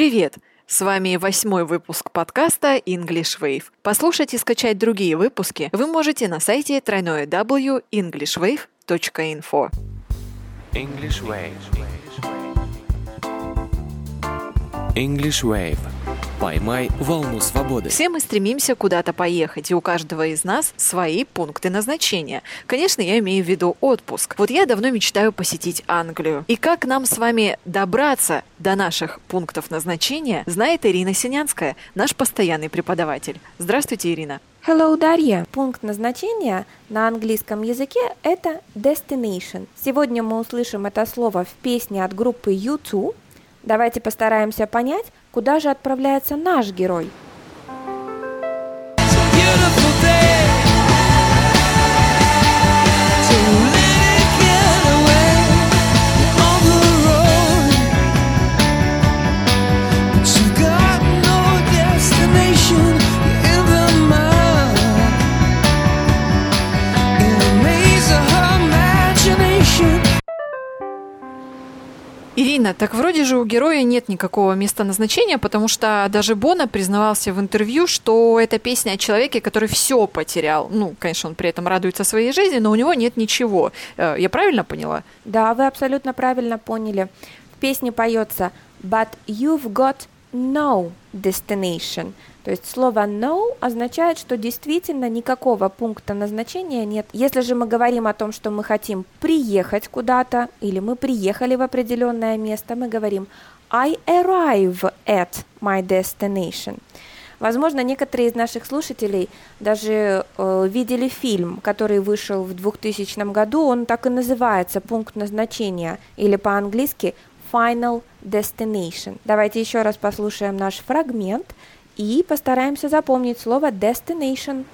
Привет! С вами восьмой выпуск подкаста English Wave. Послушать и скачать другие выпуски вы можете на сайте www.englishwave.info. English Wave. English Wave. Поймай волну свободы. Все мы стремимся куда-то поехать, и у каждого из нас свои пункты назначения. Конечно, я имею в виду отпуск. Вот я давно мечтаю посетить Англию. И как нам с вами добраться до наших пунктов назначения, знает Ирина Синянская, наш постоянный преподаватель. Здравствуйте, Ирина. Hello, Дарья. Пункт назначения на английском языке – это destination. Сегодня мы услышим это слово в песне от группы U2. Давайте постараемся понять, куда же отправляется наш герой. Ирина, так вроде же у героя нет никакого места назначения, потому что даже Бона признавался в интервью, что это песня о человеке, который все потерял. Ну, конечно, он при этом радуется своей жизни, но у него нет ничего. Э, Я правильно поняла? Да, вы абсолютно правильно поняли. В песне поется «But you've got no destination». То есть слово «no» означает, что действительно никакого пункта назначения нет. Если же мы говорим о том, что мы хотим приехать куда-то, или мы приехали в определенное место, мы говорим «I arrive at my destination». Возможно, некоторые из наших слушателей даже э, видели фильм, который вышел в 2000 году. Он так и называется «Пункт назначения» или по-английски «Final Destination». Давайте еще раз послушаем наш фрагмент и постараемся запомнить слово «destination».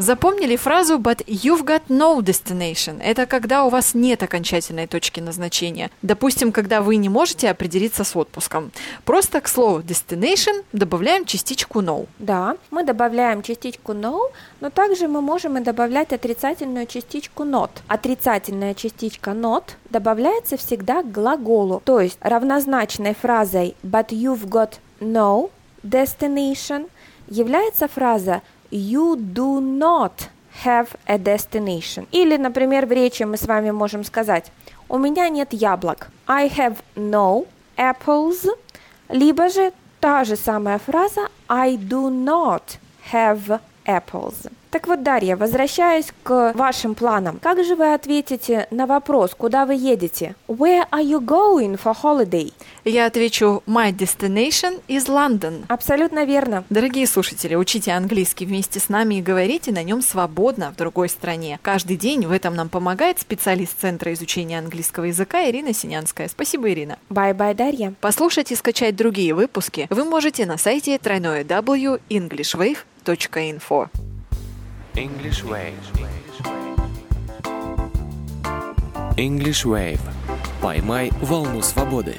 Запомнили фразу «but you've got no destination»? Это когда у вас нет окончательной точки назначения. Допустим, когда вы не можете определиться с отпуском. Просто к слову destination добавляем частичку no. Да, мы добавляем частичку no, но также мы можем и добавлять отрицательную частичку not. Отрицательная частичка not добавляется всегда к глаголу, то есть равнозначной фразой but you've got no destination является фраза you do not have a destination. Или, например, в речи мы с вами можем сказать у меня нет яблок. I have no apples. Либо же та же самая фраза I do not have apples. Так вот, Дарья, возвращаясь к вашим планам, как же вы ответите на вопрос, куда вы едете? Where are you going for holiday? Я отвечу «My destination is London». Абсолютно верно. Дорогие слушатели, учите английский вместе с нами и говорите на нем свободно в другой стране. Каждый день в этом нам помогает специалист Центра изучения английского языка Ирина Синянская. Спасибо, Ирина. Bye-bye, Дарья. Послушать и скачать другие выпуски вы можете на сайте www.englishwave.info. English Wave. English Wave. Поймай волну свободы.